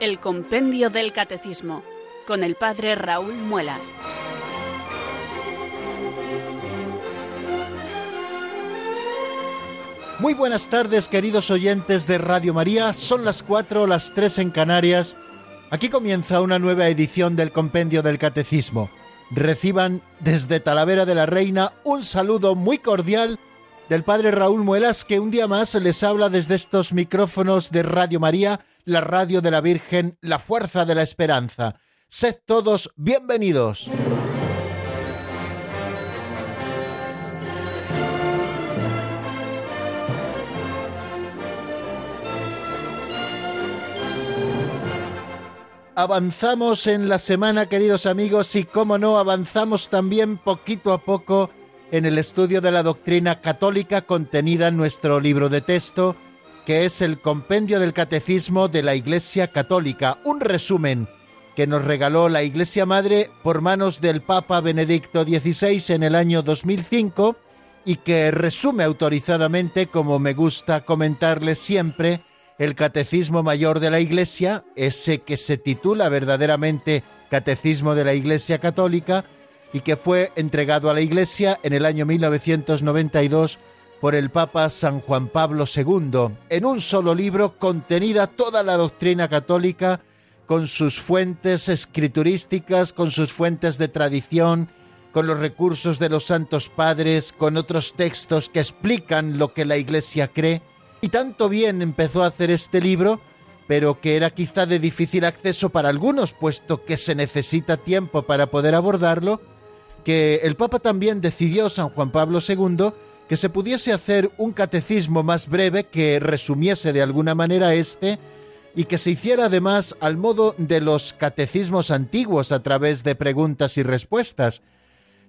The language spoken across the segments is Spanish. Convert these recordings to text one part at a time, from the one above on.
El Compendio del Catecismo, con el Padre Raúl Muelas. Muy buenas tardes, queridos oyentes de Radio María. Son las cuatro, las tres en Canarias. Aquí comienza una nueva edición del Compendio del Catecismo. Reciban desde Talavera de la Reina un saludo muy cordial del Padre Raúl Muelas, que un día más les habla desde estos micrófonos de Radio María, la radio de la Virgen, la fuerza de la esperanza. Sed todos bienvenidos. Avanzamos en la semana, queridos amigos, y cómo no, avanzamos también poquito a poco en el estudio de la doctrina católica contenida en nuestro libro de texto, que es el Compendio del Catecismo de la Iglesia Católica, un resumen que nos regaló la Iglesia Madre por manos del Papa Benedicto XVI en el año 2005 y que resume autorizadamente, como me gusta comentarles siempre, el Catecismo Mayor de la Iglesia, ese que se titula verdaderamente Catecismo de la Iglesia Católica y que fue entregado a la Iglesia en el año 1992 por el Papa San Juan Pablo II, en un solo libro contenida toda la doctrina católica con sus fuentes escriturísticas, con sus fuentes de tradición, con los recursos de los santos padres, con otros textos que explican lo que la Iglesia cree, y tanto bien empezó a hacer este libro, pero que era quizá de difícil acceso para algunos, puesto que se necesita tiempo para poder abordarlo, que el Papa también decidió, San Juan Pablo II, que se pudiese hacer un catecismo más breve que resumiese de alguna manera este, y que se hiciera además al modo de los catecismos antiguos a través de preguntas y respuestas,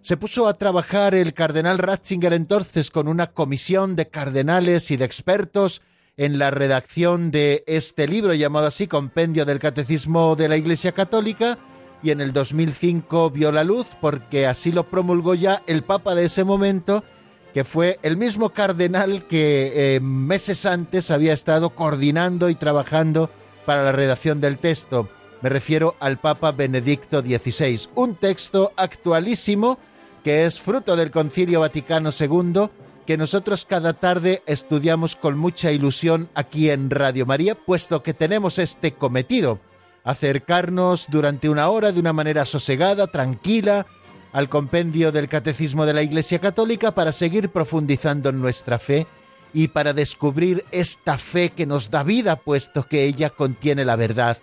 se puso a trabajar el cardenal Ratzinger entonces con una comisión de cardenales y de expertos en la redacción de este libro llamado así Compendio del Catecismo de la Iglesia Católica y en el 2005 vio la luz porque así lo promulgó ya el Papa de ese momento que fue el mismo cardenal que eh, meses antes había estado coordinando y trabajando para la redacción del texto. Me refiero al Papa Benedicto XVI. Un texto actualísimo que es fruto del Concilio Vaticano II, que nosotros cada tarde estudiamos con mucha ilusión aquí en Radio María, puesto que tenemos este cometido, acercarnos durante una hora de una manera sosegada, tranquila, al compendio del Catecismo de la Iglesia Católica para seguir profundizando en nuestra fe y para descubrir esta fe que nos da vida, puesto que ella contiene la verdad.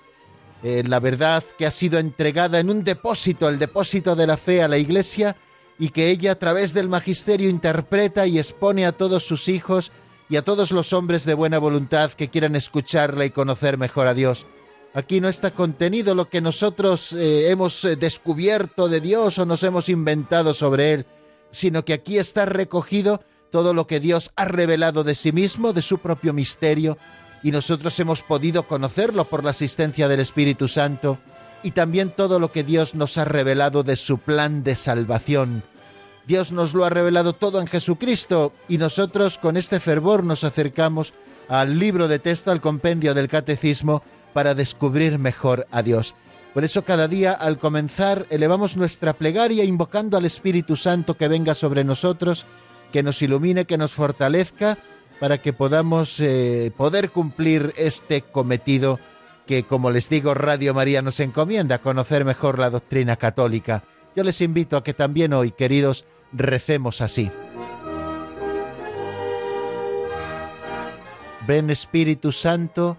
Eh, la verdad que ha sido entregada en un depósito, el depósito de la fe a la Iglesia, y que ella a través del magisterio interpreta y expone a todos sus hijos y a todos los hombres de buena voluntad que quieran escucharla y conocer mejor a Dios. Aquí no está contenido lo que nosotros eh, hemos eh, descubierto de Dios o nos hemos inventado sobre Él, sino que aquí está recogido todo lo que Dios ha revelado de sí mismo, de su propio misterio, y nosotros hemos podido conocerlo por la asistencia del Espíritu Santo y también todo lo que Dios nos ha revelado de su plan de salvación. Dios nos lo ha revelado todo en Jesucristo y nosotros con este fervor nos acercamos al libro de texto, al compendio del catecismo, para descubrir mejor a Dios. Por eso cada día al comenzar elevamos nuestra plegaria invocando al Espíritu Santo que venga sobre nosotros, que nos ilumine, que nos fortalezca, para que podamos eh, poder cumplir este cometido que, como les digo, Radio María nos encomienda conocer mejor la doctrina católica. Yo les invito a que también hoy, queridos, recemos así. Ven Espíritu Santo,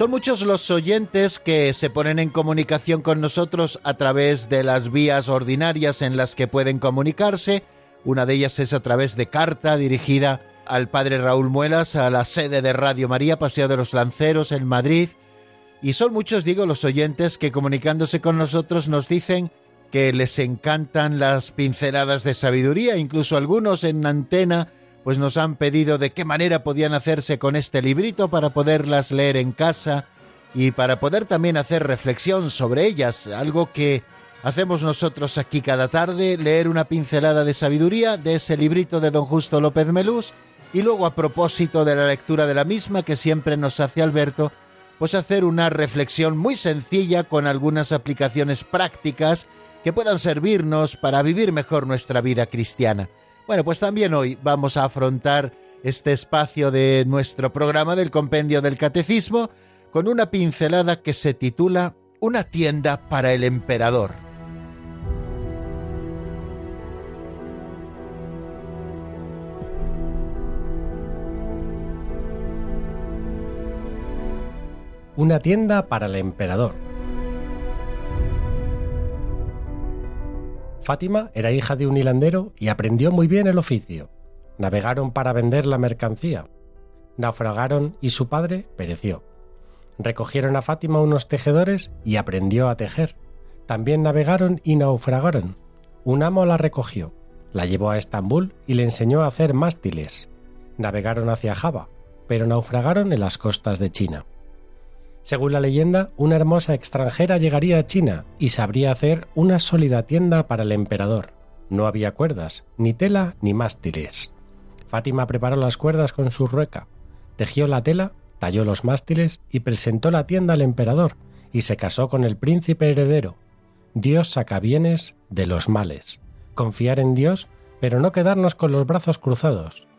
Son muchos los oyentes que se ponen en comunicación con nosotros a través de las vías ordinarias en las que pueden comunicarse. Una de ellas es a través de carta dirigida al padre Raúl Muelas a la sede de Radio María, Paseo de los Lanceros, en Madrid. Y son muchos, digo, los oyentes que comunicándose con nosotros nos dicen que les encantan las pinceladas de sabiduría, incluso algunos en antena pues nos han pedido de qué manera podían hacerse con este librito para poderlas leer en casa y para poder también hacer reflexión sobre ellas, algo que hacemos nosotros aquí cada tarde, leer una pincelada de sabiduría de ese librito de don Justo López Melús y luego a propósito de la lectura de la misma que siempre nos hace Alberto, pues hacer una reflexión muy sencilla con algunas aplicaciones prácticas que puedan servirnos para vivir mejor nuestra vida cristiana. Bueno, pues también hoy vamos a afrontar este espacio de nuestro programa del Compendio del Catecismo con una pincelada que se titula Una tienda para el emperador. Una tienda para el emperador. Fátima era hija de un hilandero y aprendió muy bien el oficio. Navegaron para vender la mercancía. Naufragaron y su padre pereció. Recogieron a Fátima unos tejedores y aprendió a tejer. También navegaron y naufragaron. Un amo la recogió, la llevó a Estambul y le enseñó a hacer mástiles. Navegaron hacia Java, pero naufragaron en las costas de China. Según la leyenda, una hermosa extranjera llegaría a China y sabría hacer una sólida tienda para el emperador. No había cuerdas, ni tela, ni mástiles. Fátima preparó las cuerdas con su rueca, tejió la tela, talló los mástiles y presentó la tienda al emperador, y se casó con el príncipe heredero. Dios saca bienes de los males. Confiar en Dios, pero no quedarnos con los brazos cruzados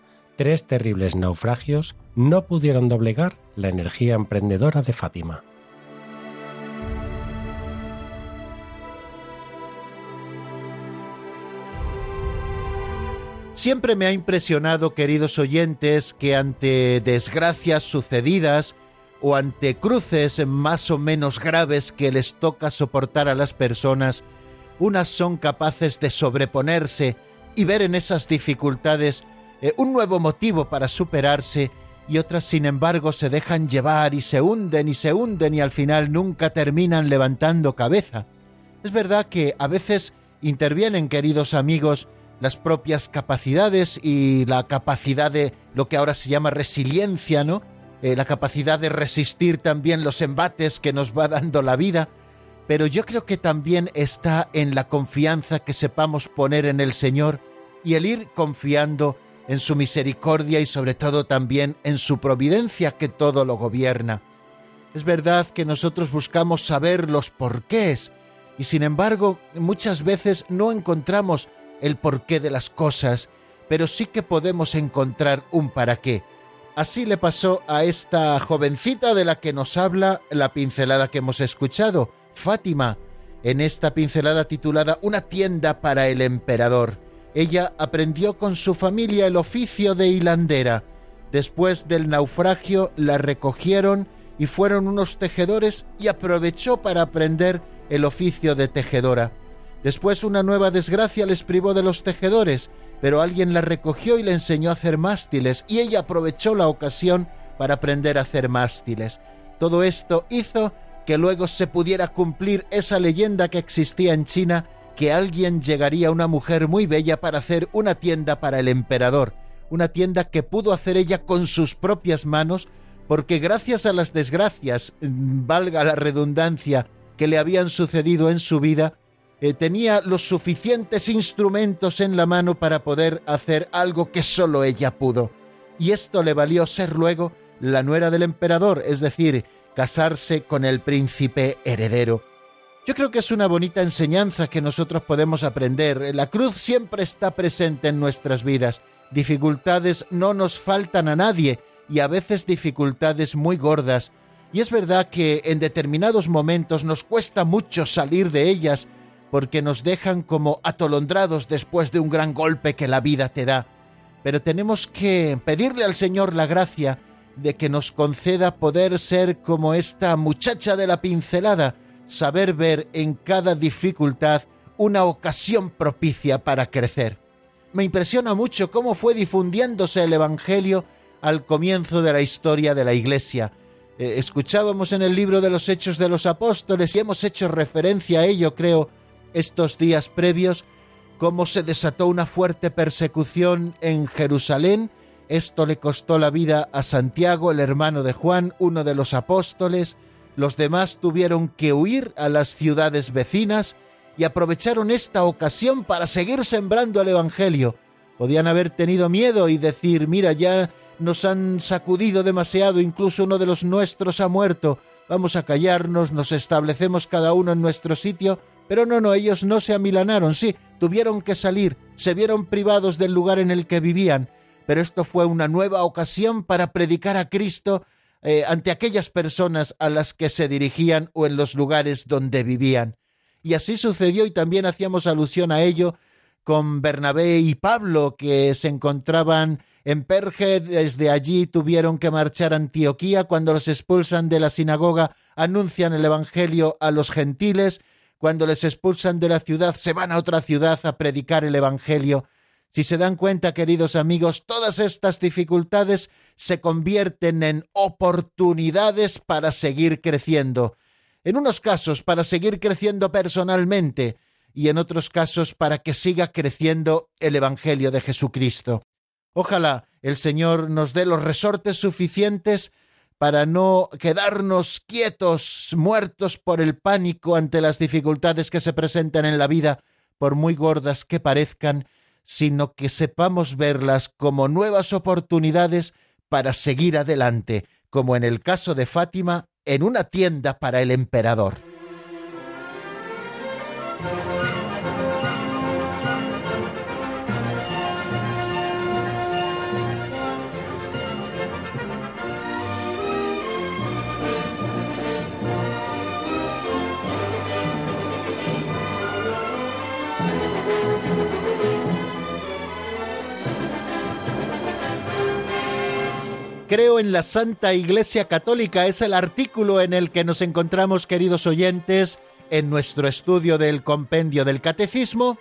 tres terribles naufragios no pudieron doblegar la energía emprendedora de Fátima. Siempre me ha impresionado, queridos oyentes, que ante desgracias sucedidas o ante cruces más o menos graves que les toca soportar a las personas, unas son capaces de sobreponerse y ver en esas dificultades eh, un nuevo motivo para superarse y otras sin embargo se dejan llevar y se hunden y se hunden y al final nunca terminan levantando cabeza. Es verdad que a veces intervienen, queridos amigos, las propias capacidades y la capacidad de lo que ahora se llama resiliencia, ¿no? Eh, la capacidad de resistir también los embates que nos va dando la vida, pero yo creo que también está en la confianza que sepamos poner en el Señor y el ir confiando en su misericordia y sobre todo también en su providencia que todo lo gobierna. Es verdad que nosotros buscamos saber los porqués y sin embargo muchas veces no encontramos el porqué de las cosas, pero sí que podemos encontrar un para qué. Así le pasó a esta jovencita de la que nos habla la pincelada que hemos escuchado, Fátima, en esta pincelada titulada Una tienda para el emperador. Ella aprendió con su familia el oficio de hilandera. Después del naufragio la recogieron y fueron unos tejedores y aprovechó para aprender el oficio de tejedora. Después una nueva desgracia les privó de los tejedores, pero alguien la recogió y le enseñó a hacer mástiles y ella aprovechó la ocasión para aprender a hacer mástiles. Todo esto hizo que luego se pudiera cumplir esa leyenda que existía en China que alguien llegaría una mujer muy bella para hacer una tienda para el emperador, una tienda que pudo hacer ella con sus propias manos, porque gracias a las desgracias, mm, valga la redundancia, que le habían sucedido en su vida, eh, tenía los suficientes instrumentos en la mano para poder hacer algo que sólo ella pudo. Y esto le valió ser luego la nuera del emperador, es decir, casarse con el príncipe heredero. Yo creo que es una bonita enseñanza que nosotros podemos aprender. La cruz siempre está presente en nuestras vidas. Dificultades no nos faltan a nadie y a veces dificultades muy gordas. Y es verdad que en determinados momentos nos cuesta mucho salir de ellas porque nos dejan como atolondrados después de un gran golpe que la vida te da. Pero tenemos que pedirle al Señor la gracia de que nos conceda poder ser como esta muchacha de la pincelada, saber ver en cada dificultad una ocasión propicia para crecer. Me impresiona mucho cómo fue difundiéndose el Evangelio al comienzo de la historia de la Iglesia. Eh, escuchábamos en el libro de los Hechos de los Apóstoles y hemos hecho referencia a ello, creo, estos días previos, cómo se desató una fuerte persecución en Jerusalén. Esto le costó la vida a Santiago, el hermano de Juan, uno de los apóstoles. Los demás tuvieron que huir a las ciudades vecinas y aprovecharon esta ocasión para seguir sembrando el Evangelio. Podían haber tenido miedo y decir, mira, ya nos han sacudido demasiado, incluso uno de los nuestros ha muerto, vamos a callarnos, nos establecemos cada uno en nuestro sitio, pero no, no, ellos no se amilanaron, sí, tuvieron que salir, se vieron privados del lugar en el que vivían, pero esto fue una nueva ocasión para predicar a Cristo eh, ante aquellas personas a las que se dirigían o en los lugares donde vivían. Y así sucedió y también hacíamos alusión a ello con Bernabé y Pablo, que se encontraban en Perge, desde allí tuvieron que marchar a Antioquía, cuando los expulsan de la sinagoga, anuncian el Evangelio a los gentiles, cuando les expulsan de la ciudad, se van a otra ciudad a predicar el Evangelio. Si se dan cuenta, queridos amigos, todas estas dificultades se convierten en oportunidades para seguir creciendo en unos casos para seguir creciendo personalmente y en otros casos para que siga creciendo el Evangelio de Jesucristo. Ojalá el Señor nos dé los resortes suficientes para no quedarnos quietos, muertos por el pánico ante las dificultades que se presentan en la vida, por muy gordas que parezcan, sino que sepamos verlas como nuevas oportunidades para seguir adelante, como en el caso de Fátima en una tienda para el emperador. Creo en la Santa Iglesia Católica. Es el artículo en el que nos encontramos, queridos oyentes, en nuestro estudio del compendio del Catecismo.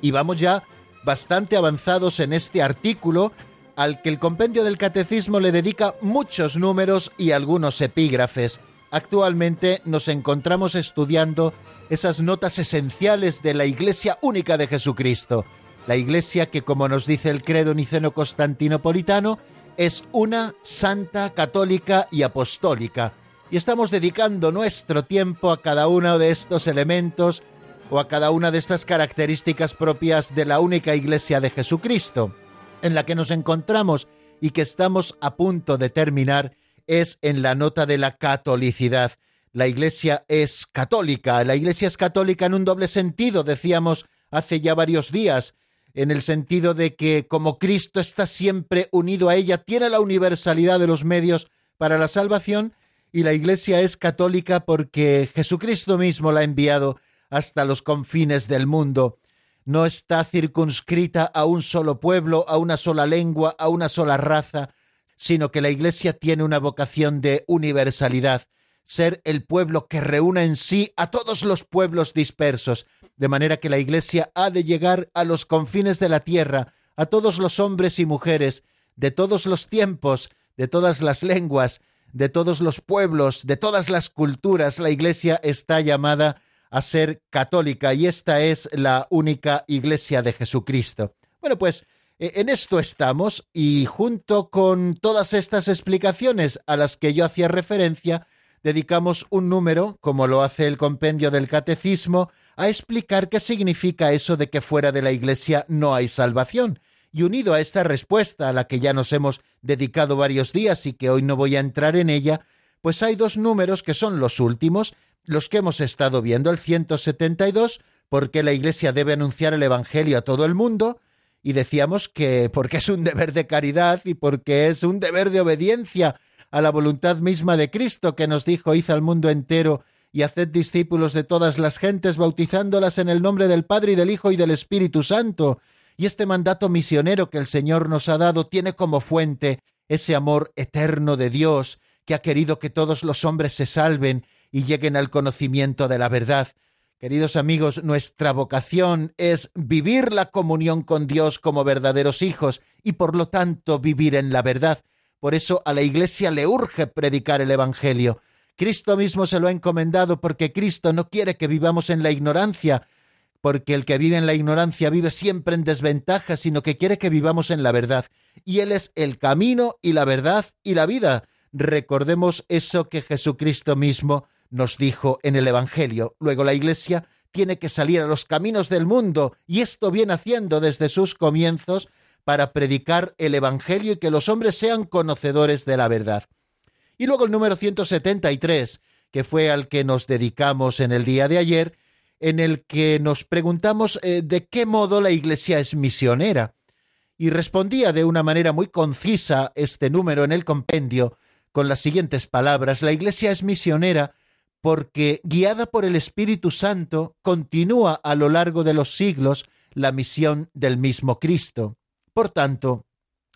Y vamos ya bastante avanzados en este artículo, al que el compendio del Catecismo le dedica muchos números y algunos epígrafes. Actualmente nos encontramos estudiando esas notas esenciales de la Iglesia única de Jesucristo, la Iglesia que, como nos dice el credo niceno constantinopolitano, es una santa, católica y apostólica, y estamos dedicando nuestro tiempo a cada uno de estos elementos o a cada una de estas características propias de la única Iglesia de Jesucristo, en la que nos encontramos y que estamos a punto de terminar es en la nota de la catolicidad. La Iglesia es católica, la Iglesia es católica en un doble sentido, decíamos hace ya varios días, en el sentido de que como Cristo está siempre unido a ella, tiene la universalidad de los medios para la salvación y la Iglesia es católica porque Jesucristo mismo la ha enviado hasta los confines del mundo. No está circunscrita a un solo pueblo, a una sola lengua, a una sola raza, sino que la Iglesia tiene una vocación de universalidad ser el pueblo que reúna en sí a todos los pueblos dispersos, de manera que la Iglesia ha de llegar a los confines de la tierra, a todos los hombres y mujeres, de todos los tiempos, de todas las lenguas, de todos los pueblos, de todas las culturas. La Iglesia está llamada a ser católica y esta es la única Iglesia de Jesucristo. Bueno, pues e, en esto estamos y junto con todas estas explicaciones a las que yo hacía referencia, dedicamos un número, como lo hace el compendio del Catecismo, a explicar qué significa eso de que fuera de la Iglesia no hay salvación. Y unido a esta respuesta, a la que ya nos hemos dedicado varios días y que hoy no voy a entrar en ella, pues hay dos números que son los últimos, los que hemos estado viendo, el 172, porque la Iglesia debe anunciar el Evangelio a todo el mundo, y decíamos que porque es un deber de caridad y porque es un deber de obediencia a la voluntad misma de Cristo que nos dijo, id al mundo entero y haced discípulos de todas las gentes, bautizándolas en el nombre del Padre y del Hijo y del Espíritu Santo. Y este mandato misionero que el Señor nos ha dado tiene como fuente ese amor eterno de Dios que ha querido que todos los hombres se salven y lleguen al conocimiento de la verdad. Queridos amigos, nuestra vocación es vivir la comunión con Dios como verdaderos hijos y por lo tanto vivir en la verdad. Por eso a la Iglesia le urge predicar el Evangelio. Cristo mismo se lo ha encomendado porque Cristo no quiere que vivamos en la ignorancia, porque el que vive en la ignorancia vive siempre en desventaja, sino que quiere que vivamos en la verdad. Y Él es el camino y la verdad y la vida. Recordemos eso que Jesucristo mismo nos dijo en el Evangelio. Luego la Iglesia tiene que salir a los caminos del mundo, y esto viene haciendo desde sus comienzos para predicar el Evangelio y que los hombres sean conocedores de la verdad. Y luego el número 173, que fue al que nos dedicamos en el día de ayer, en el que nos preguntamos eh, de qué modo la Iglesia es misionera. Y respondía de una manera muy concisa este número en el compendio con las siguientes palabras. La Iglesia es misionera porque, guiada por el Espíritu Santo, continúa a lo largo de los siglos la misión del mismo Cristo. Por tanto,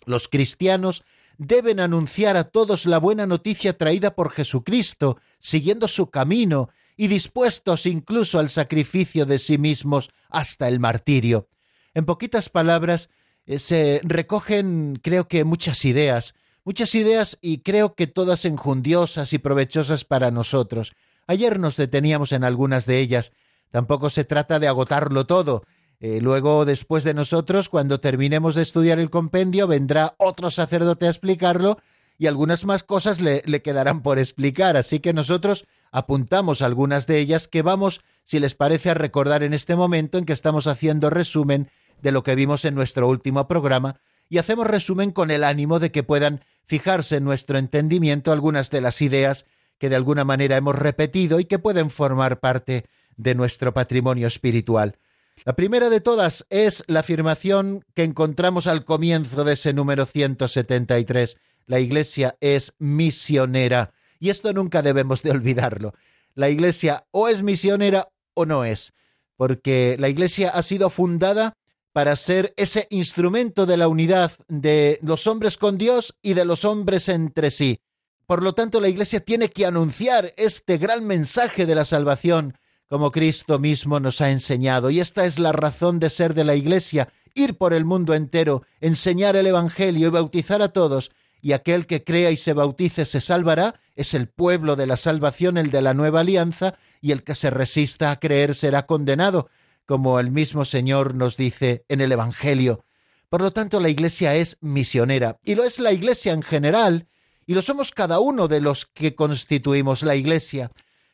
los cristianos deben anunciar a todos la buena noticia traída por Jesucristo, siguiendo su camino y dispuestos incluso al sacrificio de sí mismos hasta el martirio. En poquitas palabras, eh, se recogen, creo que, muchas ideas, muchas ideas y creo que todas enjundiosas y provechosas para nosotros. Ayer nos deteníamos en algunas de ellas. Tampoco se trata de agotarlo todo, eh, luego, después de nosotros, cuando terminemos de estudiar el compendio, vendrá otro sacerdote a explicarlo y algunas más cosas le, le, quedarán por explicar. Así que nosotros apuntamos algunas de ellas que vamos, si les parece, a recordar en este momento en que estamos haciendo resumen de lo que vimos en nuestro último programa y hacemos resumen con el ánimo de que puedan fijarse en nuestro entendimiento algunas de las ideas que de alguna manera hemos repetido y que pueden formar parte de nuestro patrimonio espiritual. La primera de todas es la afirmación que encontramos al comienzo de ese número 173. La Iglesia es misionera. Y esto nunca debemos de olvidarlo. La Iglesia o es misionera o no es, porque la Iglesia ha sido fundada para ser ese instrumento de la unidad de los hombres con Dios y de los hombres entre sí. Por lo tanto, la Iglesia tiene que anunciar este gran mensaje de la salvación como Cristo mismo nos ha enseñado. Y esta es la razón de ser de la Iglesia, ir por el mundo entero, enseñar el Evangelio y bautizar a todos, y aquel que crea y se bautice se salvará, es el pueblo de la salvación, el de la nueva alianza, y el que se resista a creer será condenado, como el mismo Señor nos dice en el Evangelio. Por lo tanto, la Iglesia es misionera, y lo es la Iglesia en general, y lo somos cada uno de los que constituimos la Iglesia,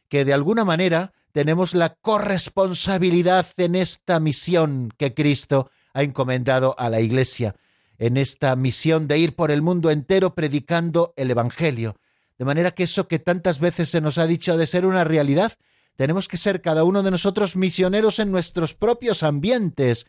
que de alguna manera tenemos la corresponsabilidad en esta misión que Cristo ha encomendado a la Iglesia, en esta misión de ir por el mundo entero predicando el Evangelio. De manera que eso que tantas veces se nos ha dicho de ser una realidad, tenemos que ser cada uno de nosotros misioneros en nuestros propios ambientes,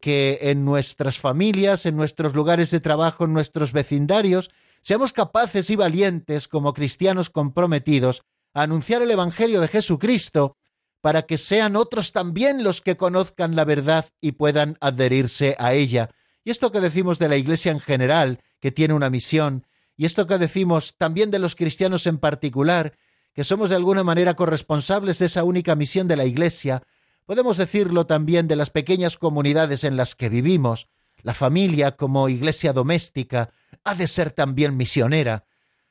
que en nuestras familias, en nuestros lugares de trabajo, en nuestros vecindarios, seamos capaces y valientes como cristianos comprometidos a anunciar el Evangelio de Jesucristo para que sean otros también los que conozcan la verdad y puedan adherirse a ella. Y esto que decimos de la Iglesia en general, que tiene una misión, y esto que decimos también de los cristianos en particular, que somos de alguna manera corresponsables de esa única misión de la Iglesia, podemos decirlo también de las pequeñas comunidades en las que vivimos. La familia como iglesia doméstica ha de ser también misionera.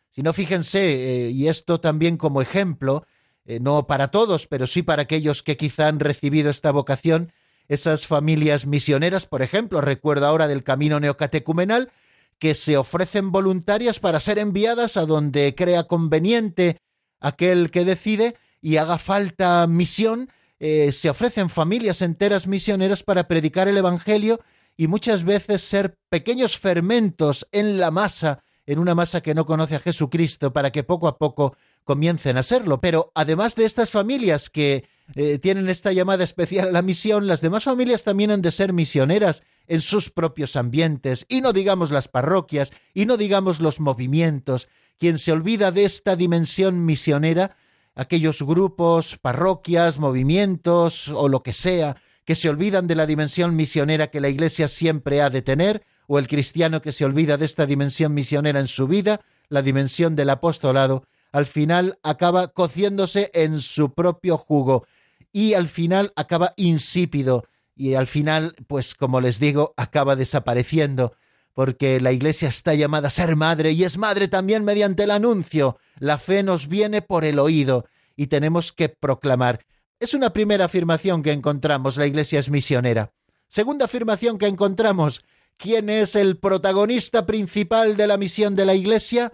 Si no, fíjense, eh, y esto también como ejemplo, eh, no para todos, pero sí para aquellos que quizá han recibido esta vocación, esas familias misioneras, por ejemplo, recuerdo ahora del camino neocatecumenal, que se ofrecen voluntarias para ser enviadas a donde crea conveniente aquel que decide y haga falta misión, eh, se ofrecen familias enteras misioneras para predicar el Evangelio y muchas veces ser pequeños fermentos en la masa, en una masa que no conoce a Jesucristo, para que poco a poco comiencen a serlo. Pero además de estas familias que eh, tienen esta llamada especial a la misión, las demás familias también han de ser misioneras en sus propios ambientes, y no digamos las parroquias, y no digamos los movimientos. Quien se olvida de esta dimensión misionera, aquellos grupos, parroquias, movimientos o lo que sea, que se olvidan de la dimensión misionera que la Iglesia siempre ha de tener, o el cristiano que se olvida de esta dimensión misionera en su vida, la dimensión del apostolado, al final acaba cociéndose en su propio jugo y al final acaba insípido y al final, pues como les digo, acaba desapareciendo porque la Iglesia está llamada a ser madre y es madre también mediante el anuncio. La fe nos viene por el oído y tenemos que proclamar. Es una primera afirmación que encontramos, la Iglesia es misionera. Segunda afirmación que encontramos, ¿quién es el protagonista principal de la misión de la Iglesia?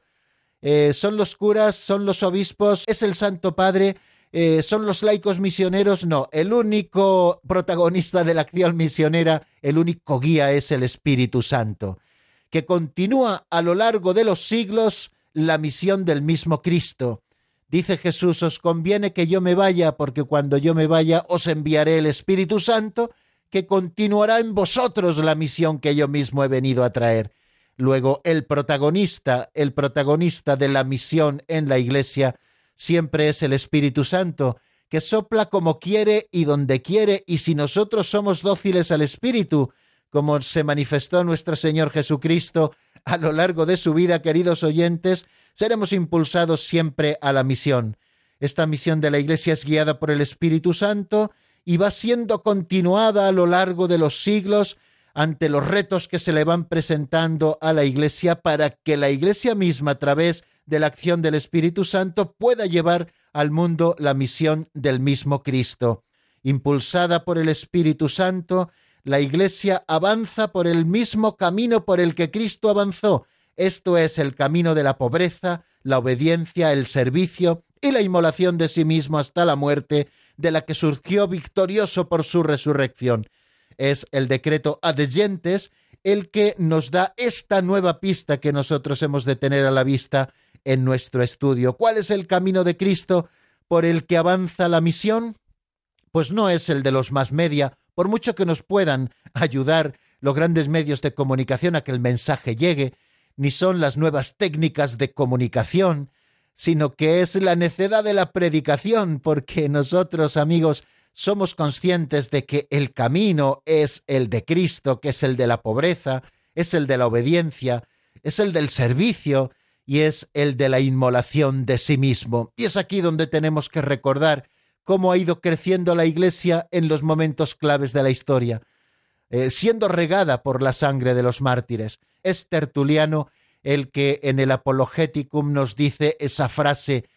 Eh, ¿Son los curas? ¿Son los obispos? ¿Es el Santo Padre? Eh, ¿Son los laicos misioneros? No, el único protagonista de la acción misionera, el único guía es el Espíritu Santo que continúa a lo largo de los siglos la misión del mismo Cristo. Dice Jesús, os conviene que yo me vaya, porque cuando yo me vaya os enviaré el Espíritu Santo, que continuará en vosotros la misión que yo mismo he venido a traer. Luego, el protagonista, el protagonista de la misión en la Iglesia, siempre es el Espíritu Santo, que sopla como quiere y donde quiere, y si nosotros somos dóciles al Espíritu, como se manifestó nuestro Señor Jesucristo a lo largo de su vida, queridos oyentes, seremos impulsados siempre a la misión. Esta misión de la Iglesia es guiada por el Espíritu Santo y va siendo continuada a lo largo de los siglos ante los retos que se le van presentando a la Iglesia para que la Iglesia misma, a través de la acción del Espíritu Santo, pueda llevar al mundo la misión del mismo Cristo. Impulsada por el Espíritu Santo, la Iglesia avanza por el mismo camino por el que Cristo avanzó, esto es el camino de la pobreza, la obediencia, el servicio y la inmolación de sí mismo hasta la muerte, de la que surgió victorioso por su resurrección. Es el decreto adeyentes el que nos da esta nueva pista que nosotros hemos de tener a la vista en nuestro estudio. ¿Cuál es el camino de Cristo por el que avanza la misión? Pues no es el de los más media por mucho que nos puedan ayudar los grandes medios de comunicación a que el mensaje llegue, ni son las nuevas técnicas de comunicación, sino que es la necedad de la predicación, porque nosotros, amigos, somos conscientes de que el camino es el de Cristo, que es el de la pobreza, es el de la obediencia, es el del servicio y es el de la inmolación de sí mismo. Y es aquí donde tenemos que recordar cómo ha ido creciendo la Iglesia en los momentos claves de la historia, eh, siendo regada por la sangre de los mártires. Es Tertuliano el que en el Apologeticum nos dice esa frase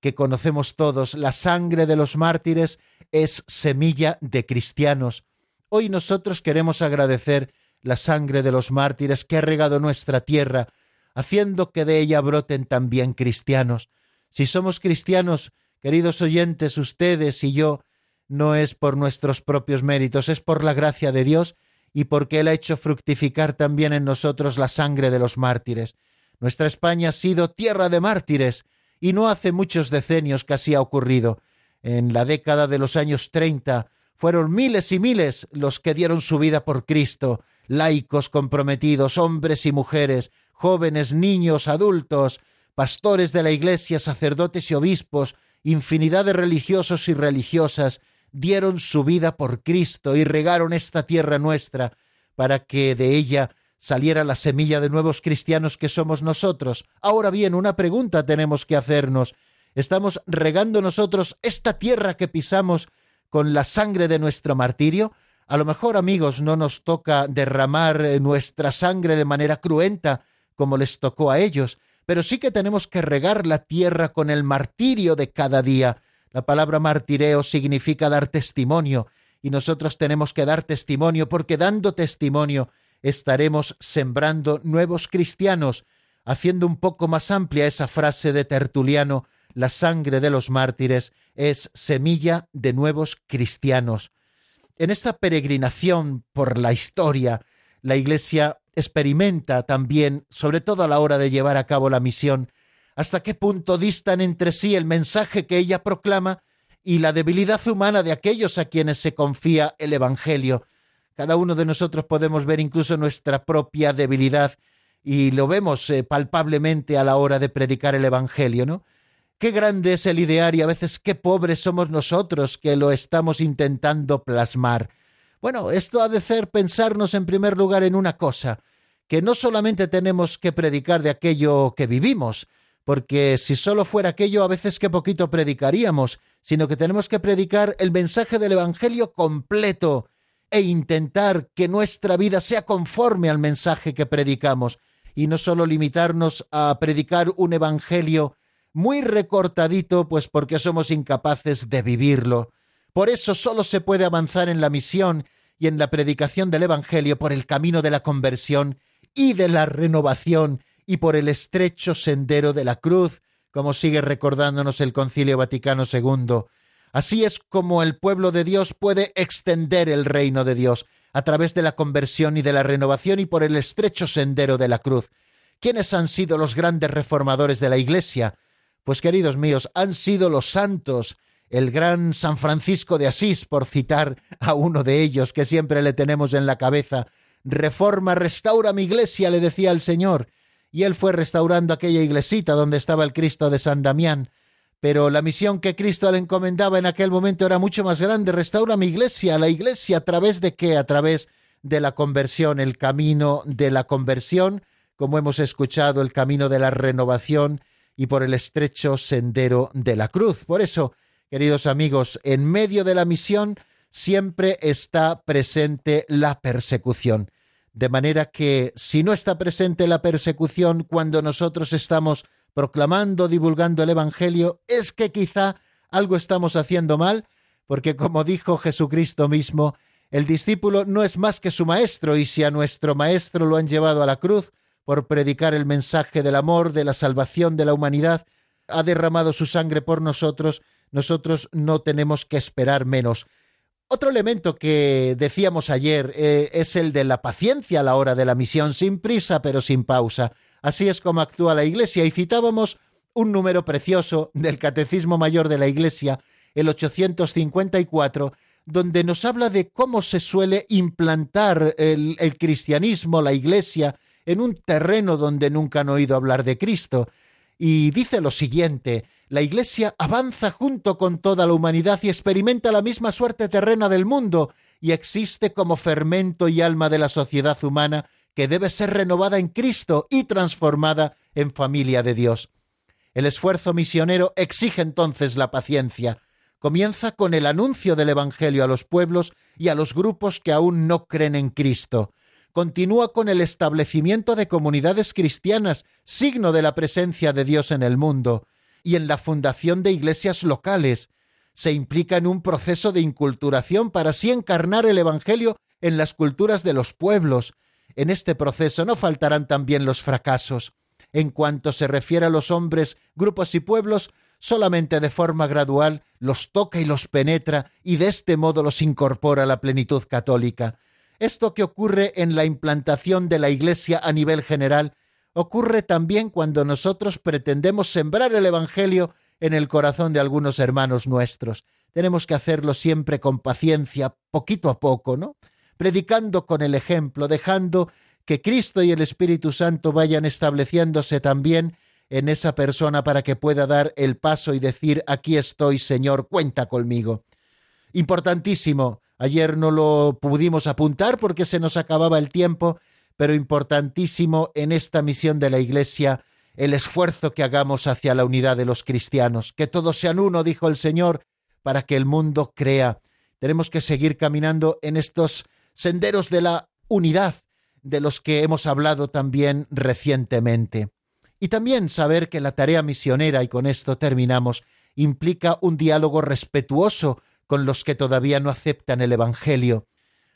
que conocemos todos, la sangre de los mártires es semilla de cristianos. Hoy nosotros queremos agradecer la sangre de los mártires que ha regado nuestra tierra, haciendo que de ella broten también cristianos. Si somos cristianos, Queridos oyentes, ustedes y yo, no es por nuestros propios méritos, es por la gracia de Dios y porque Él ha hecho fructificar también en nosotros la sangre de los mártires. Nuestra España ha sido tierra de mártires, y no hace muchos decenios que así ha ocurrido. En la década de los años treinta fueron miles y miles los que dieron su vida por Cristo, laicos comprometidos, hombres y mujeres, jóvenes, niños, adultos, pastores de la Iglesia, sacerdotes y obispos, infinidad de religiosos y religiosas dieron su vida por Cristo y regaron esta tierra nuestra para que de ella saliera la semilla de nuevos cristianos que somos nosotros. Ahora bien, una pregunta tenemos que hacernos. ¿Estamos regando nosotros esta tierra que pisamos con la sangre de nuestro martirio? A lo mejor, amigos, no nos toca derramar nuestra sangre de manera cruenta como les tocó a ellos, pero sí que tenemos que regar la tierra con el martirio de cada día. La palabra martireo significa dar testimonio, y nosotros tenemos que dar testimonio porque dando testimonio estaremos sembrando nuevos cristianos, haciendo un poco más amplia esa frase de Tertuliano, la sangre de los mártires es semilla de nuevos cristianos. En esta peregrinación por la historia, la Iglesia experimenta también, sobre todo a la hora de llevar a cabo la misión, hasta qué punto distan entre sí el mensaje que ella proclama y la debilidad humana de aquellos a quienes se confía el Evangelio. Cada uno de nosotros podemos ver incluso nuestra propia debilidad y lo vemos eh, palpablemente a la hora de predicar el Evangelio, ¿no? Qué grande es el ideario y a veces qué pobres somos nosotros que lo estamos intentando plasmar. Bueno, esto ha de hacer pensarnos en primer lugar en una cosa, que no solamente tenemos que predicar de aquello que vivimos, porque si solo fuera aquello a veces que poquito predicaríamos, sino que tenemos que predicar el mensaje del Evangelio completo e intentar que nuestra vida sea conforme al mensaje que predicamos, y no solo limitarnos a predicar un Evangelio muy recortadito, pues porque somos incapaces de vivirlo. Por eso solo se puede avanzar en la misión y en la predicación del Evangelio por el camino de la conversión y de la renovación y por el estrecho sendero de la cruz, como sigue recordándonos el Concilio Vaticano II. Así es como el pueblo de Dios puede extender el reino de Dios, a través de la conversión y de la renovación y por el estrecho sendero de la cruz. ¿Quiénes han sido los grandes reformadores de la Iglesia? Pues queridos míos, han sido los santos, el gran San Francisco de Asís, por citar a uno de ellos que siempre le tenemos en la cabeza. Reforma, restaura mi iglesia, le decía el Señor. Y él fue restaurando aquella iglesita donde estaba el Cristo de San Damián. Pero la misión que Cristo le encomendaba en aquel momento era mucho más grande. Restaura mi iglesia, la iglesia, ¿a través de qué? A través de la conversión, el camino de la conversión, como hemos escuchado, el camino de la renovación y por el estrecho sendero de la cruz. Por eso, queridos amigos, en medio de la misión siempre está presente la persecución. De manera que si no está presente la persecución cuando nosotros estamos proclamando, divulgando el Evangelio, es que quizá algo estamos haciendo mal, porque como dijo Jesucristo mismo, el discípulo no es más que su maestro, y si a nuestro maestro lo han llevado a la cruz por predicar el mensaje del amor, de la salvación de la humanidad, ha derramado su sangre por nosotros, nosotros no tenemos que esperar menos. Otro elemento que decíamos ayer eh, es el de la paciencia a la hora de la misión, sin prisa pero sin pausa. Así es como actúa la Iglesia y citábamos un número precioso del Catecismo Mayor de la Iglesia, el 854, donde nos habla de cómo se suele implantar el, el cristianismo, la Iglesia, en un terreno donde nunca han oído hablar de Cristo. Y dice lo siguiente, la Iglesia avanza junto con toda la humanidad y experimenta la misma suerte terrena del mundo, y existe como fermento y alma de la sociedad humana que debe ser renovada en Cristo y transformada en familia de Dios. El esfuerzo misionero exige entonces la paciencia. Comienza con el anuncio del Evangelio a los pueblos y a los grupos que aún no creen en Cristo. Continúa con el establecimiento de comunidades cristianas, signo de la presencia de Dios en el mundo, y en la fundación de iglesias locales. Se implica en un proceso de inculturación para así encarnar el Evangelio en las culturas de los pueblos, en este proceso no faltarán también los fracasos. En cuanto se refiere a los hombres, grupos y pueblos, solamente de forma gradual los toca y los penetra y de este modo los incorpora a la plenitud católica. Esto que ocurre en la implantación de la Iglesia a nivel general ocurre también cuando nosotros pretendemos sembrar el Evangelio en el corazón de algunos hermanos nuestros. Tenemos que hacerlo siempre con paciencia, poquito a poco, ¿no? predicando con el ejemplo, dejando que Cristo y el Espíritu Santo vayan estableciéndose también en esa persona para que pueda dar el paso y decir, aquí estoy, Señor, cuenta conmigo. Importantísimo, ayer no lo pudimos apuntar porque se nos acababa el tiempo, pero importantísimo en esta misión de la Iglesia el esfuerzo que hagamos hacia la unidad de los cristianos, que todos sean uno, dijo el Señor, para que el mundo crea. Tenemos que seguir caminando en estos senderos de la unidad de los que hemos hablado también recientemente. Y también saber que la tarea misionera, y con esto terminamos, implica un diálogo respetuoso con los que todavía no aceptan el Evangelio.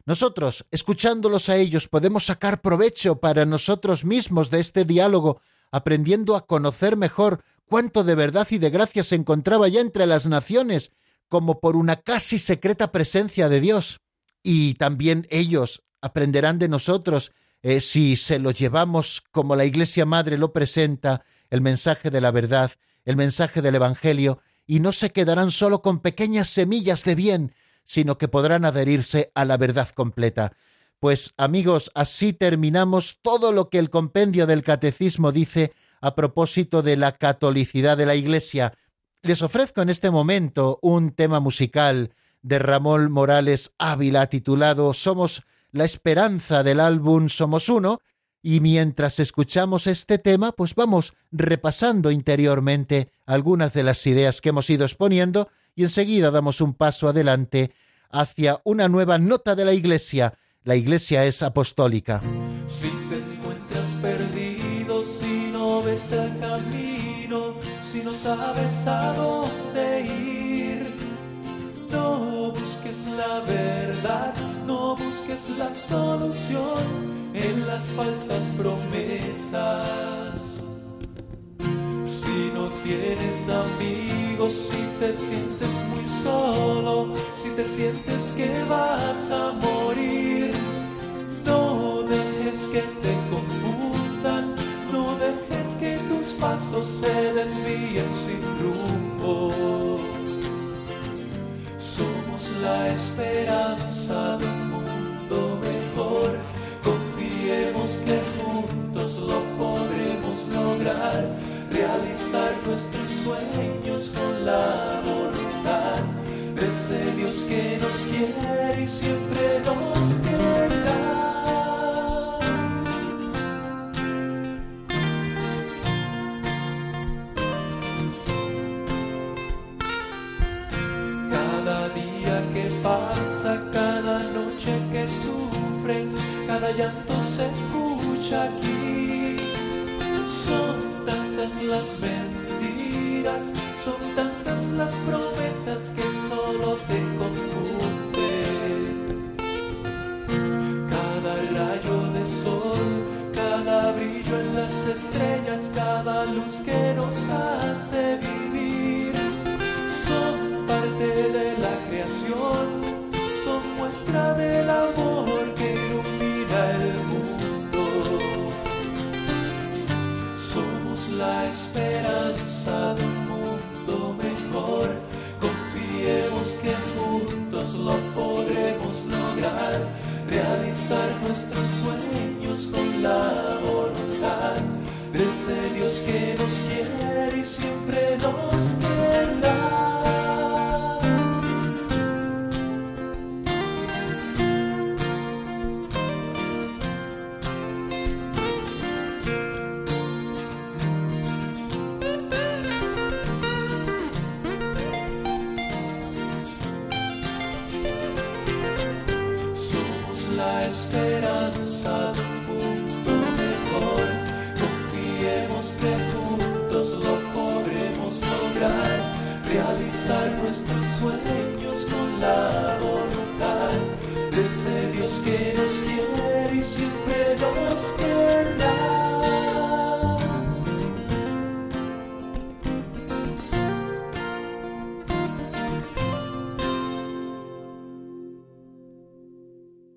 Nosotros, escuchándolos a ellos, podemos sacar provecho para nosotros mismos de este diálogo, aprendiendo a conocer mejor cuánto de verdad y de gracia se encontraba ya entre las naciones, como por una casi secreta presencia de Dios y también ellos aprenderán de nosotros eh, si se lo llevamos como la Iglesia Madre lo presenta, el mensaje de la verdad, el mensaje del Evangelio, y no se quedarán solo con pequeñas semillas de bien, sino que podrán adherirse a la verdad completa. Pues amigos, así terminamos todo lo que el compendio del Catecismo dice a propósito de la catolicidad de la Iglesia. Les ofrezco en este momento un tema musical de Ramón Morales Ávila titulado Somos la esperanza del álbum Somos Uno y mientras escuchamos este tema, pues vamos repasando interiormente algunas de las ideas que hemos ido exponiendo y enseguida damos un paso adelante hacia una nueva nota de la Iglesia. La Iglesia es apostólica. Si te encuentras perdido, si no ves el camino, si no sabes a dónde ir, no busques la verdad, no busques la solución en las falsas promesas. Si no tienes amigos, si te sientes muy solo, si te sientes que vas a morir, no dejes que te confundan, no dejes que tus pasos se desvíen sin rumbo. Somos la esperanza de un mundo mejor confiemos que juntos lo podremos lograr, realizar nuestros sueños con la voluntad de ese Dios que nos quiere y siempre nos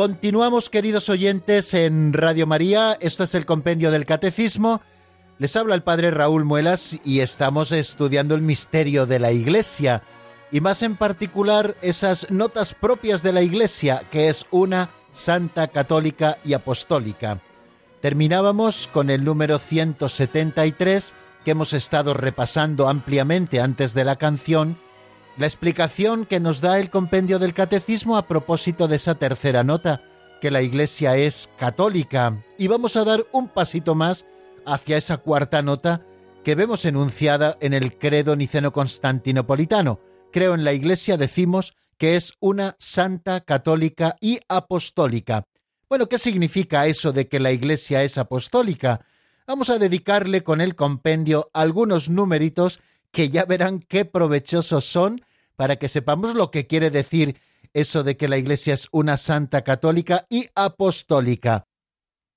Continuamos, queridos oyentes, en Radio María. Esto es el Compendio del Catecismo. Les habla el Padre Raúl Muelas y estamos estudiando el misterio de la Iglesia y más en particular esas notas propias de la Iglesia, que es una santa, católica y apostólica. Terminábamos con el número 173 que hemos estado repasando ampliamente antes de la canción, la explicación que nos da el compendio del catecismo a propósito de esa tercera nota, que la Iglesia es católica, y vamos a dar un pasito más hacia esa cuarta nota que vemos enunciada en el credo niceno-constantinopolitano. Creo en la Iglesia decimos que es una santa, católica y apostólica. Bueno, ¿qué significa eso de que la Iglesia es apostólica? Vamos a dedicarle con el compendio algunos numeritos que ya verán qué provechosos son para que sepamos lo que quiere decir eso de que la Iglesia es una santa católica y apostólica.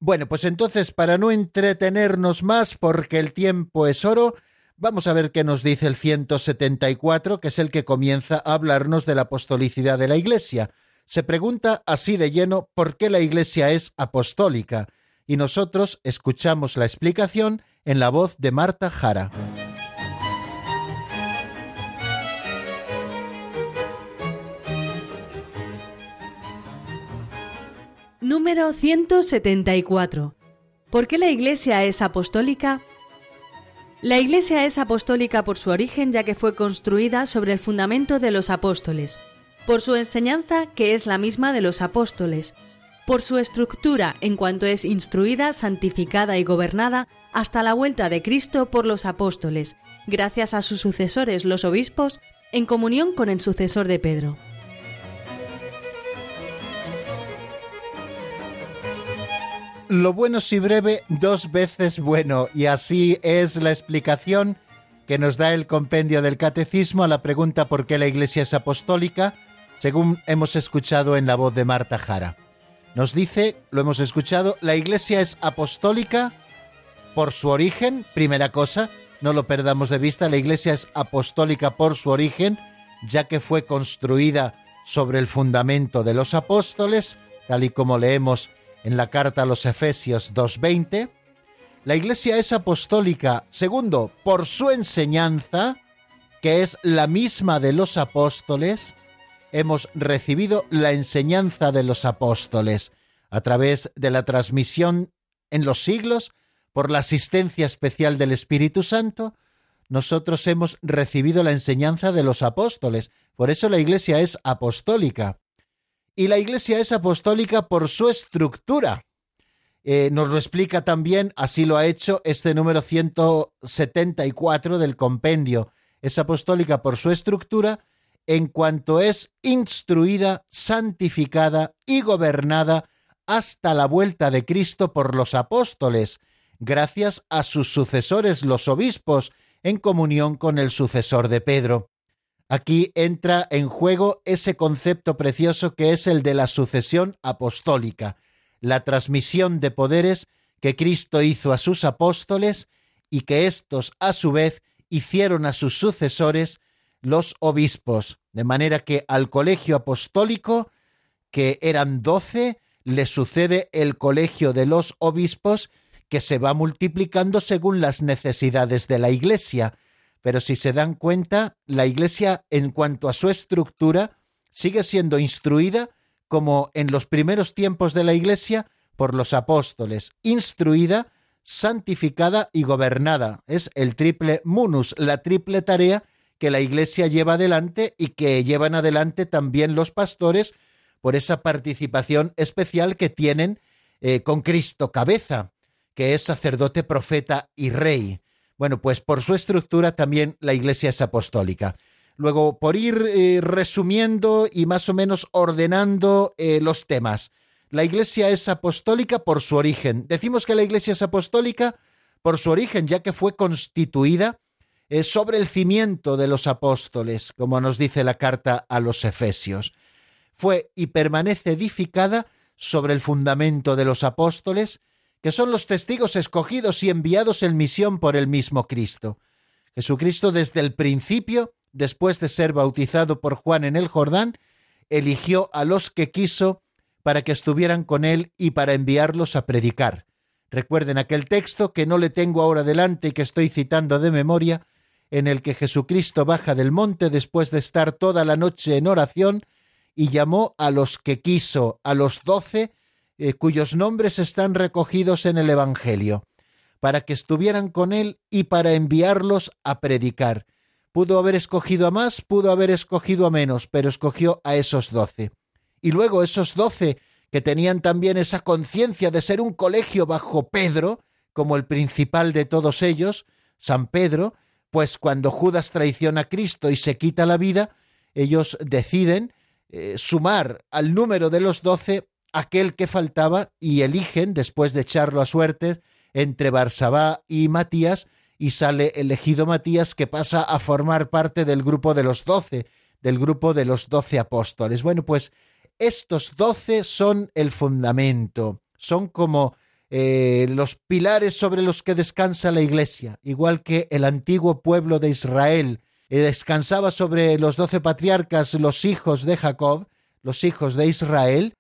Bueno, pues entonces, para no entretenernos más, porque el tiempo es oro, vamos a ver qué nos dice el 174, que es el que comienza a hablarnos de la apostolicidad de la Iglesia. Se pregunta así de lleno por qué la Iglesia es apostólica, y nosotros escuchamos la explicación en la voz de Marta Jara. Número 174. ¿Por qué la Iglesia es apostólica? La Iglesia es apostólica por su origen ya que fue construida sobre el fundamento de los apóstoles, por su enseñanza que es la misma de los apóstoles, por su estructura en cuanto es instruida, santificada y gobernada hasta la vuelta de Cristo por los apóstoles, gracias a sus sucesores los obispos, en comunión con el sucesor de Pedro. Lo bueno si breve, dos veces bueno, y así es la explicación que nos da el compendio del catecismo a la pregunta por qué la Iglesia es apostólica, según hemos escuchado en la voz de Marta Jara. Nos dice, lo hemos escuchado, la Iglesia es apostólica por su origen, primera cosa, no lo perdamos de vista, la Iglesia es apostólica por su origen, ya que fue construida sobre el fundamento de los apóstoles, tal y como leemos en la carta a los Efesios 2.20. La Iglesia es apostólica, segundo, por su enseñanza, que es la misma de los apóstoles, hemos recibido la enseñanza de los apóstoles a través de la transmisión en los siglos por la asistencia especial del Espíritu Santo, nosotros hemos recibido la enseñanza de los apóstoles. Por eso la Iglesia es apostólica. Y la Iglesia es apostólica por su estructura. Eh, nos lo explica también, así lo ha hecho este número 174 del compendio. Es apostólica por su estructura en cuanto es instruida, santificada y gobernada hasta la vuelta de Cristo por los apóstoles, gracias a sus sucesores los obispos, en comunión con el sucesor de Pedro. Aquí entra en juego ese concepto precioso que es el de la sucesión apostólica, la transmisión de poderes que Cristo hizo a sus apóstoles y que éstos a su vez hicieron a sus sucesores los obispos, de manera que al colegio apostólico, que eran doce, le sucede el colegio de los obispos, que se va multiplicando según las necesidades de la Iglesia. Pero si se dan cuenta, la Iglesia, en cuanto a su estructura, sigue siendo instruida, como en los primeros tiempos de la Iglesia, por los apóstoles, instruida, santificada y gobernada. Es el triple munus, la triple tarea que la Iglesia lleva adelante y que llevan adelante también los pastores por esa participación especial que tienen eh, con Cristo cabeza, que es sacerdote, profeta y rey. Bueno, pues por su estructura también la Iglesia es apostólica. Luego, por ir eh, resumiendo y más o menos ordenando eh, los temas, la Iglesia es apostólica por su origen. Decimos que la Iglesia es apostólica por su origen, ya que fue constituida es sobre el cimiento de los apóstoles, como nos dice la carta a los Efesios. Fue y permanece edificada sobre el fundamento de los apóstoles, que son los testigos escogidos y enviados en misión por el mismo Cristo. Jesucristo desde el principio, después de ser bautizado por Juan en el Jordán, eligió a los que quiso para que estuvieran con él y para enviarlos a predicar. Recuerden aquel texto que no le tengo ahora delante y que estoy citando de memoria, en el que Jesucristo baja del monte después de estar toda la noche en oración y llamó a los que quiso, a los doce, eh, cuyos nombres están recogidos en el Evangelio, para que estuvieran con él y para enviarlos a predicar. Pudo haber escogido a más, pudo haber escogido a menos, pero escogió a esos doce. Y luego esos doce, que tenían también esa conciencia de ser un colegio bajo Pedro, como el principal de todos ellos, San Pedro, pues cuando Judas traiciona a Cristo y se quita la vida, ellos deciden eh, sumar al número de los doce aquel que faltaba y eligen, después de echarlo a suerte, entre Barsabá y Matías, y sale elegido Matías que pasa a formar parte del grupo de los doce, del grupo de los doce apóstoles. Bueno, pues estos doce son el fundamento, son como eh, los pilares sobre los que descansa la Iglesia, igual que el antiguo pueblo de Israel eh, descansaba sobre los doce patriarcas, los hijos de Jacob, los hijos de Israel,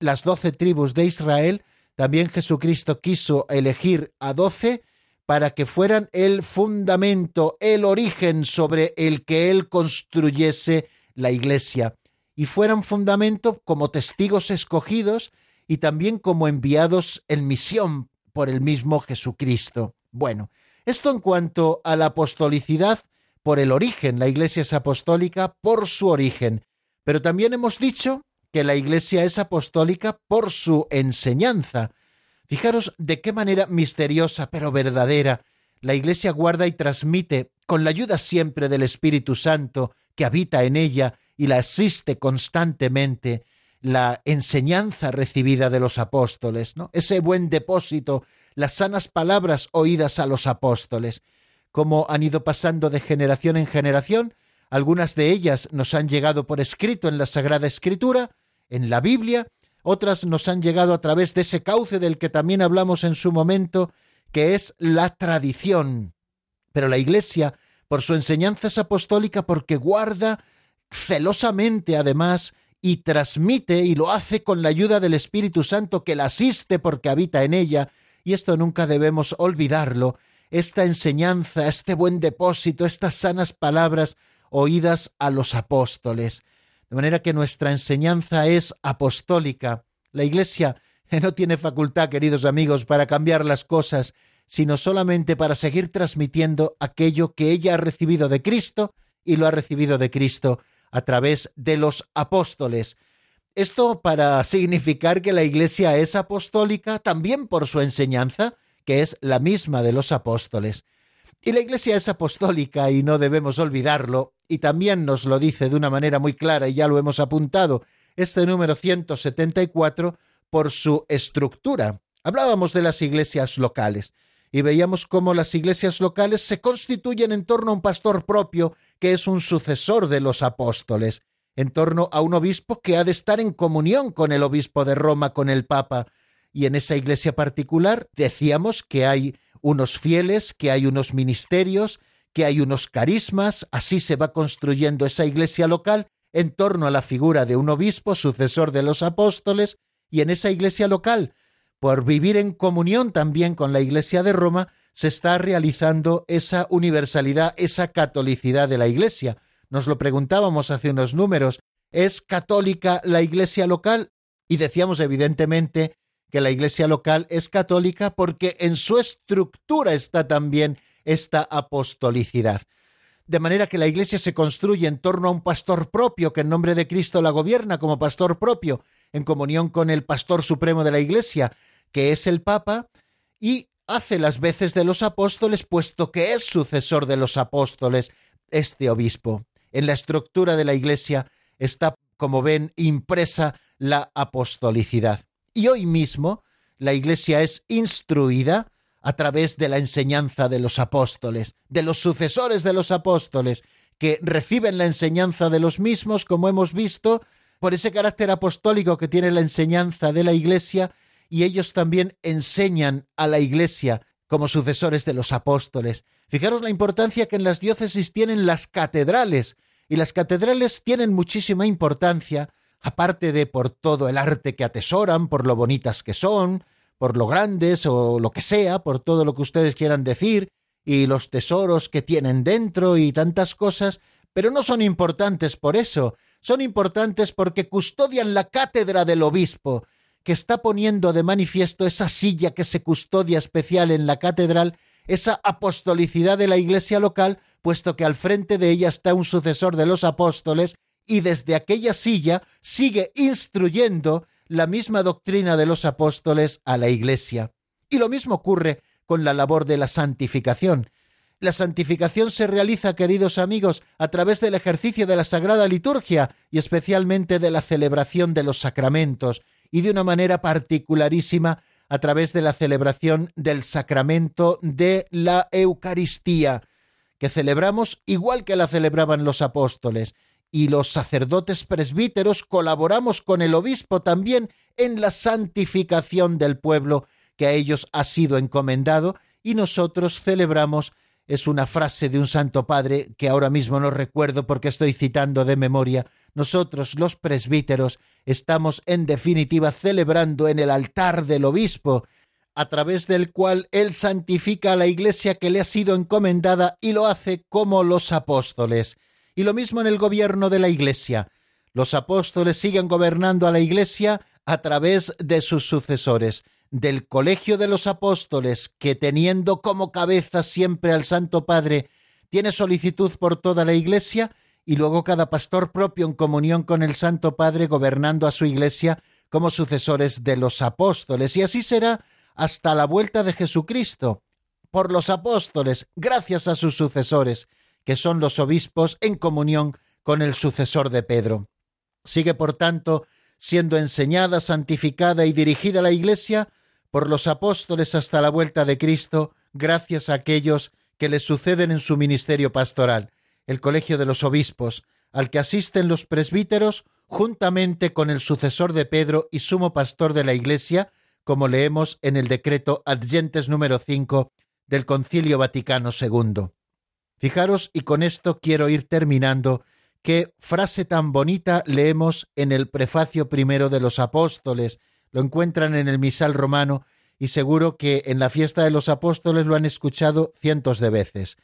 las doce tribus de Israel, también Jesucristo quiso elegir a doce para que fueran el fundamento, el origen sobre el que él construyese la iglesia, y fueran fundamento como testigos escogidos y también como enviados en misión por el mismo Jesucristo. Bueno, esto en cuanto a la apostolicidad por el origen, la iglesia es apostólica por su origen, pero también hemos dicho que la iglesia es apostólica por su enseñanza. Fijaros de qué manera misteriosa pero verdadera la iglesia guarda y transmite, con la ayuda siempre del Espíritu Santo que habita en ella y la asiste constantemente, la enseñanza recibida de los apóstoles, ¿no? Ese buen depósito, las sanas palabras oídas a los apóstoles, como han ido pasando de generación en generación, algunas de ellas nos han llegado por escrito en la Sagrada Escritura, en la Biblia, otras nos han llegado a través de ese cauce del que también hablamos en su momento, que es la tradición. Pero la Iglesia, por su enseñanza es apostólica porque guarda celosamente además y transmite y lo hace con la ayuda del Espíritu Santo que la asiste porque habita en ella, y esto nunca debemos olvidarlo, esta enseñanza, este buen depósito, estas sanas palabras oídas a los apóstoles. De manera que nuestra enseñanza es apostólica. La Iglesia no tiene facultad, queridos amigos, para cambiar las cosas, sino solamente para seguir transmitiendo aquello que ella ha recibido de Cristo y lo ha recibido de Cristo a través de los apóstoles. Esto para significar que la Iglesia es apostólica también por su enseñanza, que es la misma de los apóstoles. Y la Iglesia es apostólica y no debemos olvidarlo, y también nos lo dice de una manera muy clara, y ya lo hemos apuntado, este número 174, por su estructura. Hablábamos de las iglesias locales y veíamos cómo las iglesias locales se constituyen en torno a un pastor propio que es un sucesor de los apóstoles, en torno a un obispo que ha de estar en comunión con el obispo de Roma, con el Papa. Y en esa iglesia particular decíamos que hay unos fieles, que hay unos ministerios, que hay unos carismas, así se va construyendo esa iglesia local en torno a la figura de un obispo, sucesor de los apóstoles, y en esa iglesia local por vivir en comunión también con la Iglesia de Roma, se está realizando esa universalidad, esa catolicidad de la Iglesia. Nos lo preguntábamos hace unos números. ¿Es católica la Iglesia local? Y decíamos evidentemente que la Iglesia local es católica porque en su estructura está también esta apostolicidad. De manera que la Iglesia se construye en torno a un pastor propio que en nombre de Cristo la gobierna como pastor propio, en comunión con el pastor supremo de la Iglesia, que es el Papa, y hace las veces de los apóstoles, puesto que es sucesor de los apóstoles, este obispo. En la estructura de la Iglesia está, como ven, impresa la apostolicidad. Y hoy mismo la Iglesia es instruida a través de la enseñanza de los apóstoles, de los sucesores de los apóstoles, que reciben la enseñanza de los mismos, como hemos visto, por ese carácter apostólico que tiene la enseñanza de la Iglesia y ellos también enseñan a la Iglesia como sucesores de los apóstoles. Fijaros la importancia que en las diócesis tienen las catedrales, y las catedrales tienen muchísima importancia, aparte de por todo el arte que atesoran, por lo bonitas que son, por lo grandes o lo que sea, por todo lo que ustedes quieran decir, y los tesoros que tienen dentro y tantas cosas, pero no son importantes por eso, son importantes porque custodian la cátedra del obispo, que está poniendo de manifiesto esa silla que se custodia especial en la catedral, esa apostolicidad de la iglesia local, puesto que al frente de ella está un sucesor de los apóstoles, y desde aquella silla sigue instruyendo la misma doctrina de los apóstoles a la iglesia. Y lo mismo ocurre con la labor de la santificación. La santificación se realiza, queridos amigos, a través del ejercicio de la Sagrada Liturgia y especialmente de la celebración de los sacramentos, y de una manera particularísima a través de la celebración del sacramento de la Eucaristía, que celebramos igual que la celebraban los apóstoles, y los sacerdotes presbíteros colaboramos con el obispo también en la santificación del pueblo que a ellos ha sido encomendado, y nosotros celebramos es una frase de un santo padre que ahora mismo no recuerdo porque estoy citando de memoria, nosotros los presbíteros estamos en definitiva celebrando en el altar del obispo a través del cual Él santifica a la iglesia que le ha sido encomendada y lo hace como los apóstoles. Y lo mismo en el gobierno de la iglesia. Los apóstoles siguen gobernando a la iglesia a través de sus sucesores, del colegio de los apóstoles, que teniendo como cabeza siempre al Santo Padre, tiene solicitud por toda la iglesia, y luego cada pastor propio en comunión con el Santo Padre gobernando a su iglesia como sucesores de los apóstoles. Y así será hasta la vuelta de Jesucristo, por los apóstoles, gracias a sus sucesores, que son los obispos en comunión con el sucesor de Pedro. Sigue, por tanto, siendo enseñada, santificada y dirigida la Iglesia por los apóstoles hasta la vuelta de Cristo, gracias a aquellos que le suceden en su ministerio pastoral, el colegio de los obispos, al que asisten los presbíteros juntamente con el sucesor de Pedro y sumo pastor de la Iglesia, como leemos en el decreto adyentes número 5 del Concilio Vaticano II. Fijaros, y con esto quiero ir terminando, qué frase tan bonita leemos en el prefacio primero de los apóstoles. Lo encuentran en el misal romano y seguro que en la fiesta de los apóstoles lo han escuchado cientos de veces.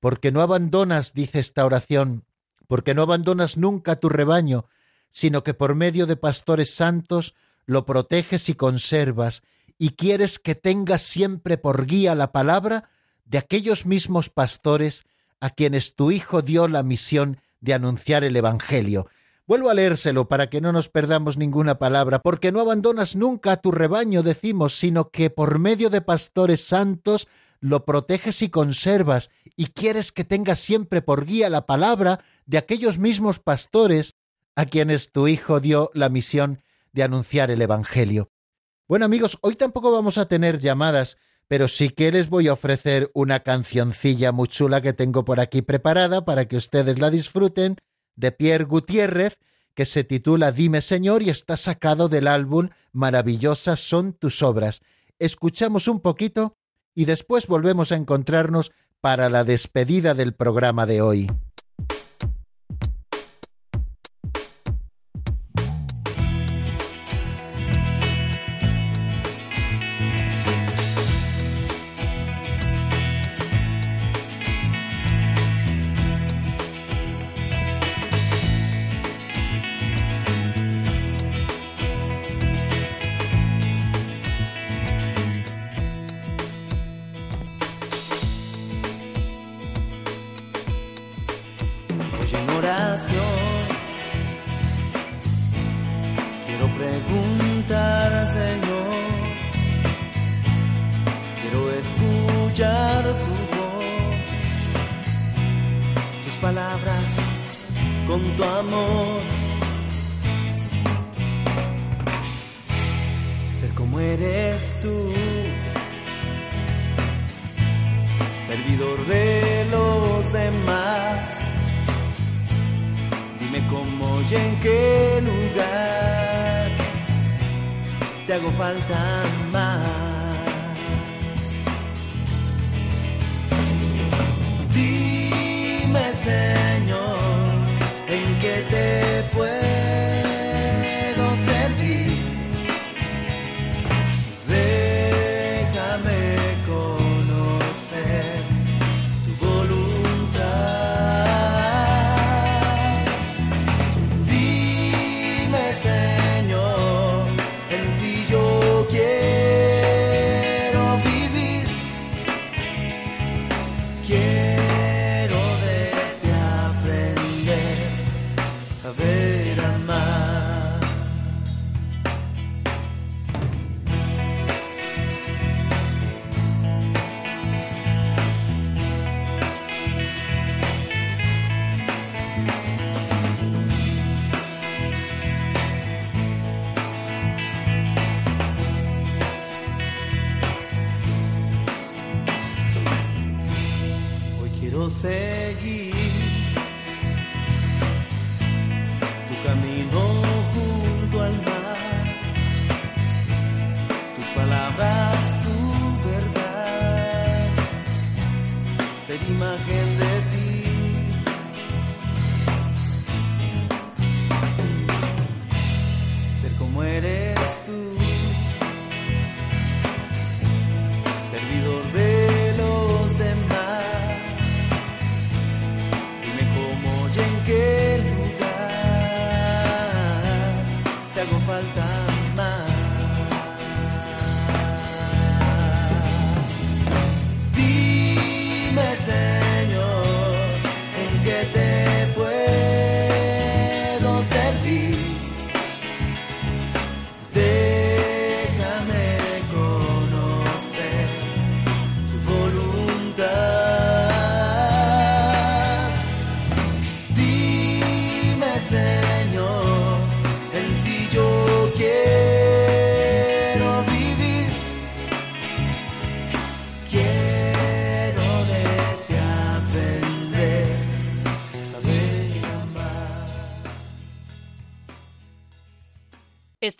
Porque no abandonas, dice esta oración, porque no abandonas nunca tu rebaño, sino que por medio de pastores santos lo proteges y conservas, y quieres que tengas siempre por guía la palabra de aquellos mismos pastores a quienes tu Hijo dio la misión de anunciar el Evangelio. Vuelvo a leérselo para que no nos perdamos ninguna palabra, porque no abandonas nunca a tu rebaño, decimos, sino que por medio de pastores santos lo proteges y conservas, y quieres que tengas siempre por guía la palabra de aquellos mismos pastores a quienes tu Hijo dio la misión de anunciar el Evangelio. Bueno amigos, hoy tampoco vamos a tener llamadas, pero sí que les voy a ofrecer una cancioncilla muy chula que tengo por aquí preparada para que ustedes la disfruten, de Pierre Gutiérrez, que se titula Dime Señor y está sacado del álbum Maravillosas son tus obras. Escuchamos un poquito y después volvemos a encontrarnos para la despedida del programa de hoy.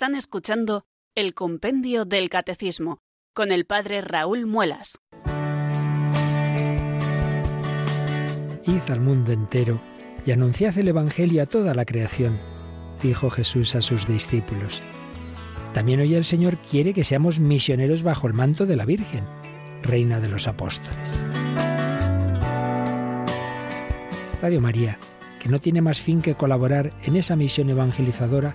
Están escuchando el Compendio del Catecismo con el Padre Raúl Muelas. Id al mundo entero y anunciad el Evangelio a toda la creación, dijo Jesús a sus discípulos. También hoy el Señor quiere que seamos misioneros bajo el manto de la Virgen, Reina de los Apóstoles. Radio María, que no tiene más fin que colaborar en esa misión evangelizadora,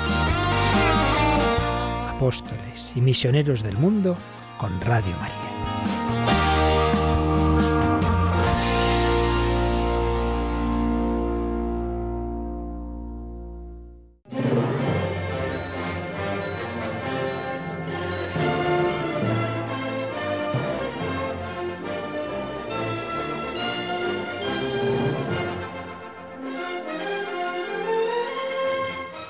Apóstoles y misioneros del mundo con Radio María.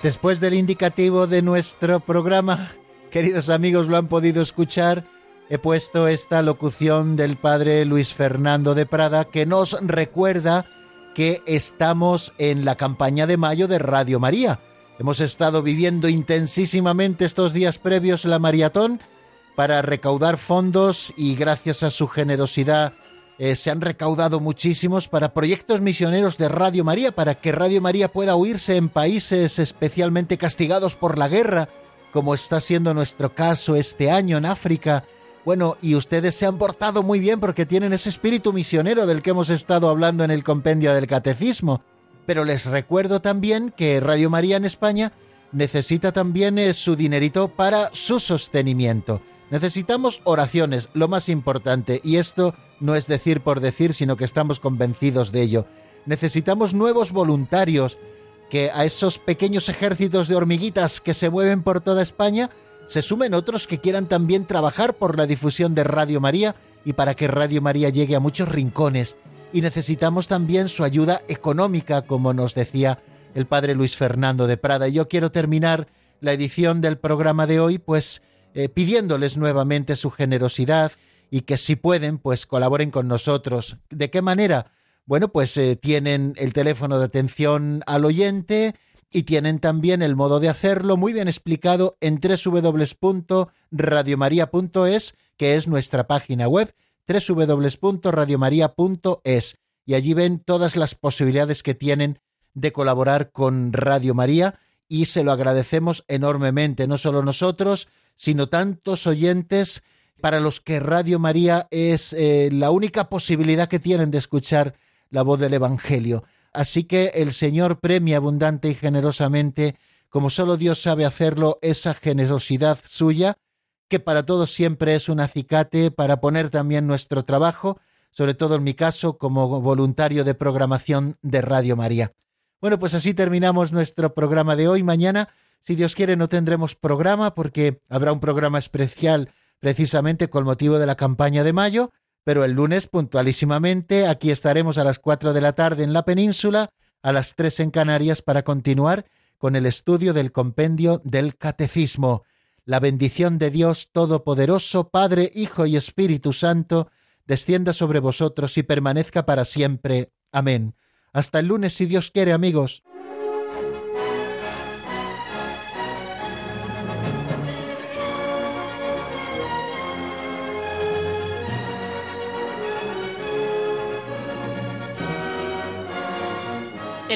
Después del indicativo de nuestro programa, queridos amigos, lo han podido escuchar, he puesto esta locución del padre Luis Fernando de Prada que nos recuerda que estamos en la campaña de mayo de Radio María. Hemos estado viviendo intensísimamente estos días previos la maratón para recaudar fondos y gracias a su generosidad eh, se han recaudado muchísimos para proyectos misioneros de Radio María, para que Radio María pueda huirse en países especialmente castigados por la guerra, como está siendo nuestro caso este año en África. Bueno, y ustedes se han portado muy bien porque tienen ese espíritu misionero del que hemos estado hablando en el compendio del catecismo. Pero les recuerdo también que Radio María en España necesita también eh, su dinerito para su sostenimiento. Necesitamos oraciones, lo más importante, y esto no es decir por decir, sino que estamos convencidos de ello. Necesitamos nuevos voluntarios, que a esos pequeños ejércitos de hormiguitas que se mueven por toda España se sumen otros que quieran también trabajar por la difusión de Radio María y para que Radio María llegue a muchos rincones. Y necesitamos también su ayuda económica, como nos decía el padre Luis Fernando de Prada. Y yo quiero terminar la edición del programa de hoy, pues eh, pidiéndoles nuevamente su generosidad y que si pueden, pues colaboren con nosotros. ¿De qué manera? Bueno, pues eh, tienen el teléfono de atención al oyente y tienen también el modo de hacerlo muy bien explicado en www.radiomaria.es, que es nuestra página web, www.radiomaria.es, y allí ven todas las posibilidades que tienen de colaborar con Radio María y se lo agradecemos enormemente, no solo nosotros, sino tantos oyentes para los que Radio María es eh, la única posibilidad que tienen de escuchar la voz del Evangelio. Así que el Señor premia abundante y generosamente, como solo Dios sabe hacerlo, esa generosidad suya, que para todos siempre es un acicate para poner también nuestro trabajo, sobre todo en mi caso como voluntario de programación de Radio María. Bueno, pues así terminamos nuestro programa de hoy. Mañana si Dios quiere, no tendremos programa porque habrá un programa especial precisamente con motivo de la campaña de mayo, pero el lunes puntualísimamente aquí estaremos a las cuatro de la tarde en la península, a las tres en Canarias para continuar con el estudio del compendio del Catecismo. La bendición de Dios Todopoderoso, Padre, Hijo y Espíritu Santo, descienda sobre vosotros y permanezca para siempre. Amén. Hasta el lunes, si Dios quiere, amigos.